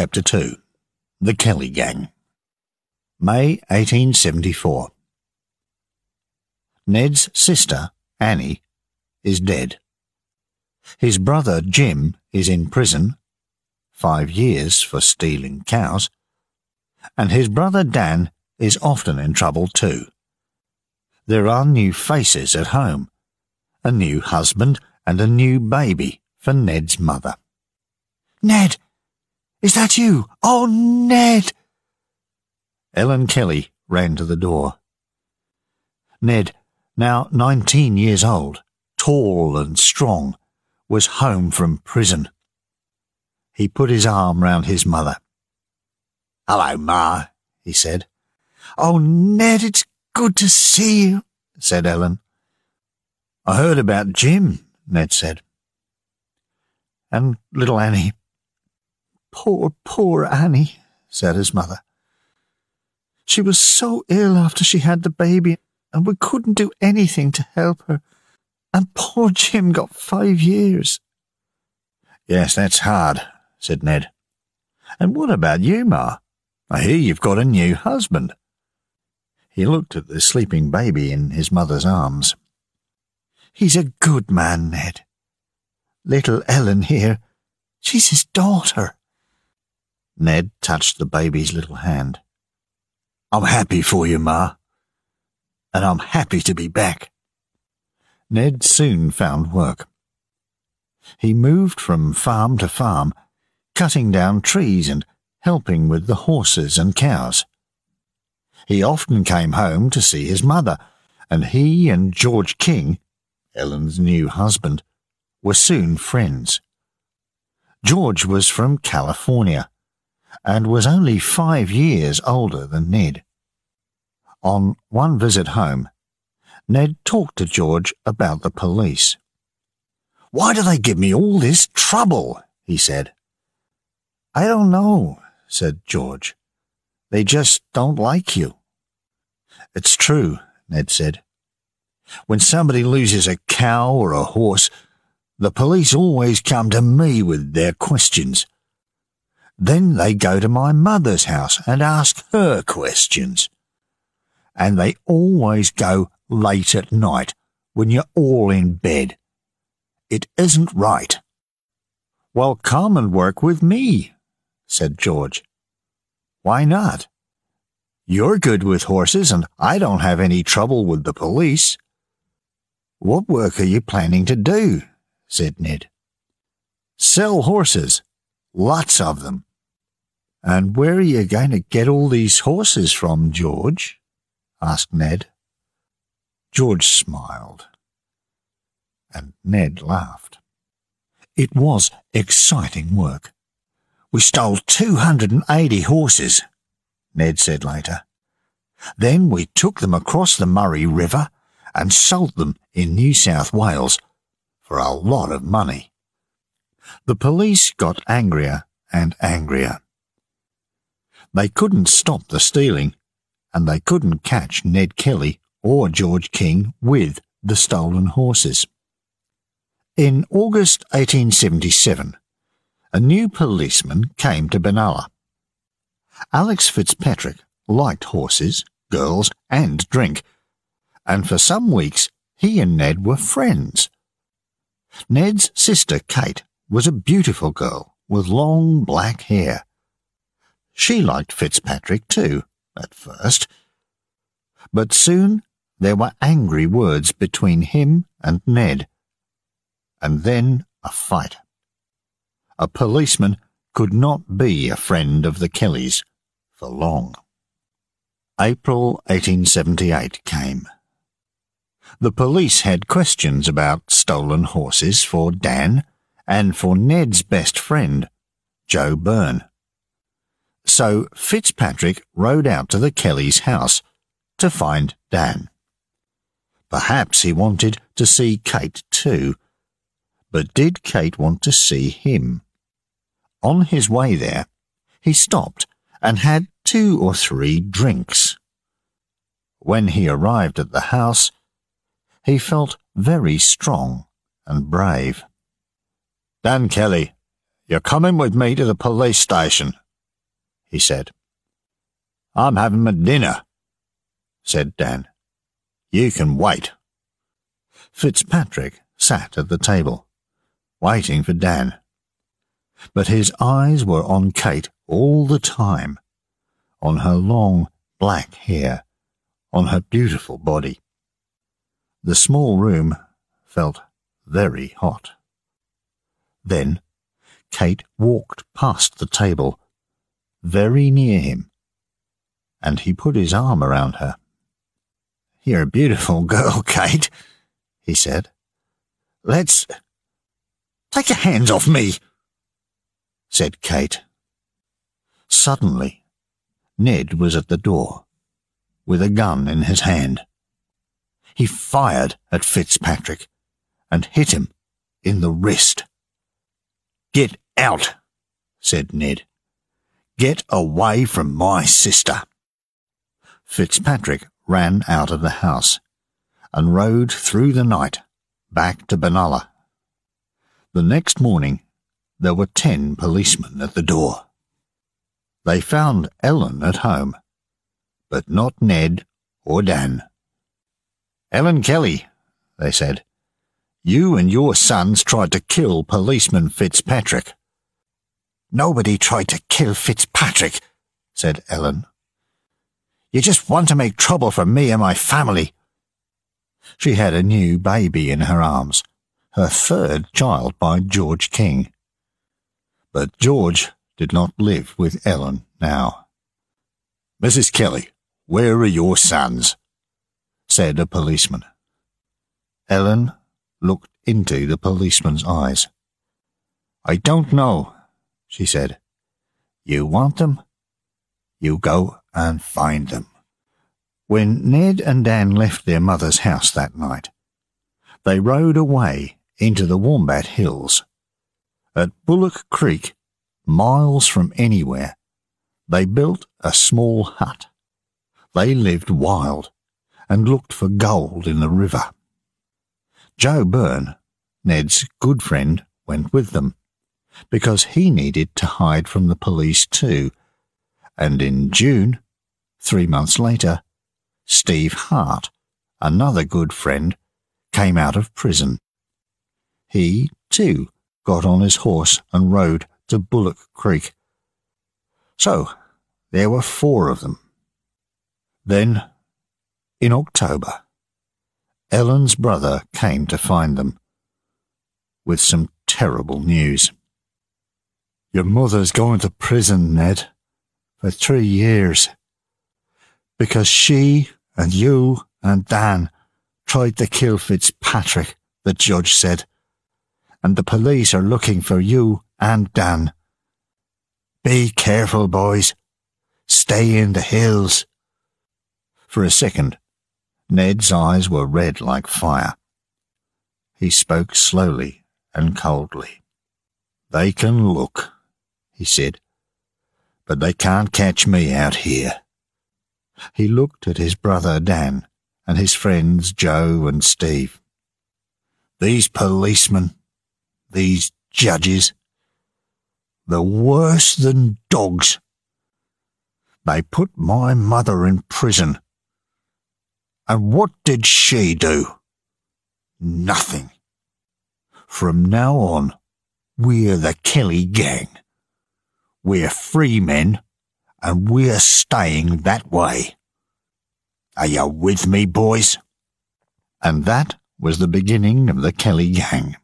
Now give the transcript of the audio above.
Chapter 2 The Kelly Gang May 1874 Ned's sister, Annie, is dead. His brother, Jim, is in prison, five years for stealing cows, and his brother Dan is often in trouble too. There are new faces at home, a new husband and a new baby for Ned's mother. Ned! Is that you? Oh, Ned! Ellen Kelly ran to the door. Ned, now nineteen years old, tall and strong, was home from prison. He put his arm round his mother. Hello, Ma, he said. Oh, Ned, it's good to see you, said Ellen. I heard about Jim, Ned said. And little Annie, Poor, poor Annie, said his mother. She was so ill after she had the baby, and we couldn't do anything to help her. And poor Jim got five years. Yes, that's hard, said Ned. And what about you, Ma? I hear you've got a new husband. He looked at the sleeping baby in his mother's arms. He's a good man, Ned. Little Ellen here, she's his daughter. Ned touched the baby's little hand. I'm happy for you, Ma. And I'm happy to be back. Ned soon found work. He moved from farm to farm, cutting down trees and helping with the horses and cows. He often came home to see his mother, and he and George King, Ellen's new husband, were soon friends. George was from California and was only five years older than Ned. On one visit home, Ned talked to George about the police. Why do they give me all this trouble? he said. I don't know, said George. They just don't like you. It's true, Ned said. When somebody loses a cow or a horse, the police always come to me with their questions. Then they go to my mother's house and ask her questions. And they always go late at night when you're all in bed. It isn't right. Well, come and work with me, said George. Why not? You're good with horses and I don't have any trouble with the police. What work are you planning to do? said Ned. Sell horses. Lots of them. And where are you going to get all these horses from, George? asked Ned. George smiled. And Ned laughed. It was exciting work. We stole 280 horses, Ned said later. Then we took them across the Murray River and sold them in New South Wales for a lot of money. The police got angrier and angrier. They couldn't stop the stealing, and they couldn't catch Ned Kelly or George King with the stolen horses. In August 1877, a new policeman came to Benalla. Alex Fitzpatrick liked horses, girls, and drink, and for some weeks he and Ned were friends. Ned's sister Kate was a beautiful girl with long black hair. She liked Fitzpatrick too, at first. But soon there were angry words between him and Ned. And then a fight. A policeman could not be a friend of the Kellys for long. April 1878 came. The police had questions about stolen horses for Dan and for Ned's best friend, Joe Byrne. So Fitzpatrick rode out to the Kellys' house to find Dan. Perhaps he wanted to see Kate too. But did Kate want to see him? On his way there, he stopped and had two or three drinks. When he arrived at the house, he felt very strong and brave. Dan Kelly, you're coming with me to the police station, he said. I'm having my dinner, said Dan. You can wait. Fitzpatrick sat at the table, waiting for Dan. But his eyes were on Kate all the time, on her long black hair, on her beautiful body. The small room felt very hot. Then Kate walked past the table, very near him, and he put his arm around her. You're a beautiful girl, Kate, he said. Let's. Take your hands off me, said Kate. Suddenly, Ned was at the door, with a gun in his hand. He fired at Fitzpatrick and hit him in the wrist. Get out, said Ned. Get away from my sister. Fitzpatrick ran out of the house and rode through the night back to Benalla. The next morning, there were ten policemen at the door. They found Ellen at home, but not Ned or Dan. Ellen Kelly, they said, you and your sons tried to kill policeman Fitzpatrick. Nobody tried to kill Fitzpatrick, said Ellen. You just want to make trouble for me and my family. She had a new baby in her arms, her third child by George King. But George did not live with Ellen now. Mrs. Kelly, where are your sons? said a policeman. Ellen looked into the policeman's eyes. I don't know, she said. You want them? You go and find them. When Ned and Dan left their mother's house that night, they rode away into the Wombat Hills. At Bullock Creek, miles from anywhere, they built a small hut. They lived wild and looked for gold in the river. Joe Byrne, Ned's good friend, went with them, because he needed to hide from the police too. And in June, three months later, Steve Hart, another good friend, came out of prison. He, too, got on his horse and rode to Bullock Creek. So, there were four of them. Then, in October, Ellen's brother came to find them with some terrible news. Your mother's going to prison, Ned, for three years, because she and you and Dan tried to kill Fitzpatrick, the judge said, and the police are looking for you and Dan. Be careful, boys. Stay in the hills. For a second, Ned's eyes were red like fire. He spoke slowly and coldly. They can look, he said, but they can't catch me out here. He looked at his brother Dan and his friends Joe and Steve. These policemen, these judges, they're worse than dogs. They put my mother in prison and what did she do? Nothing. From now on, we're the Kelly gang. We're free men, and we're staying that way. Are you with me, boys? And that was the beginning of the Kelly gang.